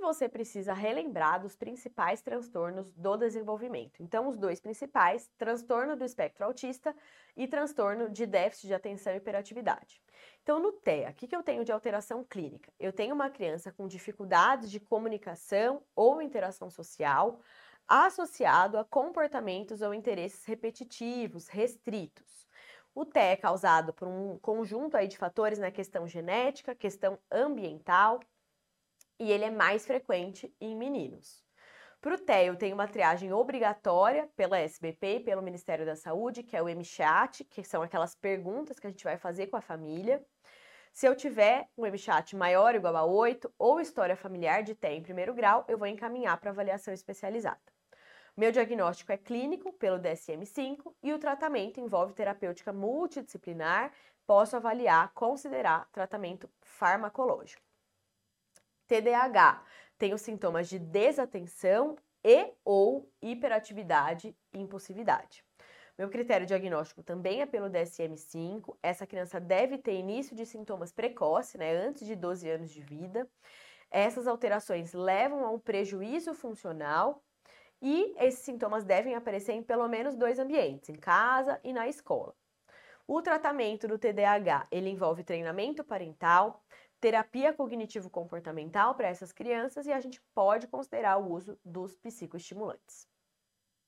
você precisa relembrar dos principais transtornos do desenvolvimento. Então, os dois principais, transtorno do espectro autista e transtorno de déficit de atenção e hiperatividade. Então, no TEA, o que, que eu tenho de alteração clínica? Eu tenho uma criança com dificuldades de comunicação ou interação social associado a comportamentos ou interesses repetitivos, restritos. O TEA é causado por um conjunto aí de fatores na né? questão genética, questão ambiental, e ele é mais frequente em meninos. Para o eu tenho uma triagem obrigatória pela SBP e pelo Ministério da Saúde, que é o MChat, que são aquelas perguntas que a gente vai fazer com a família. Se eu tiver um MChat maior ou igual a 8 ou história familiar de TEA em primeiro grau, eu vou encaminhar para avaliação especializada. Meu diagnóstico é clínico pelo DSM-5 e o tratamento envolve terapêutica multidisciplinar. Posso avaliar, considerar tratamento farmacológico. TDAH tem os sintomas de desatenção e ou hiperatividade e impulsividade. Meu critério diagnóstico também é pelo DSM-5. Essa criança deve ter início de sintomas precoce, né, antes de 12 anos de vida. Essas alterações levam a um prejuízo funcional e esses sintomas devem aparecer em pelo menos dois ambientes, em casa e na escola. O tratamento do TDAH, ele envolve treinamento parental, terapia cognitivo-comportamental para essas crianças e a gente pode considerar o uso dos psicoestimulantes.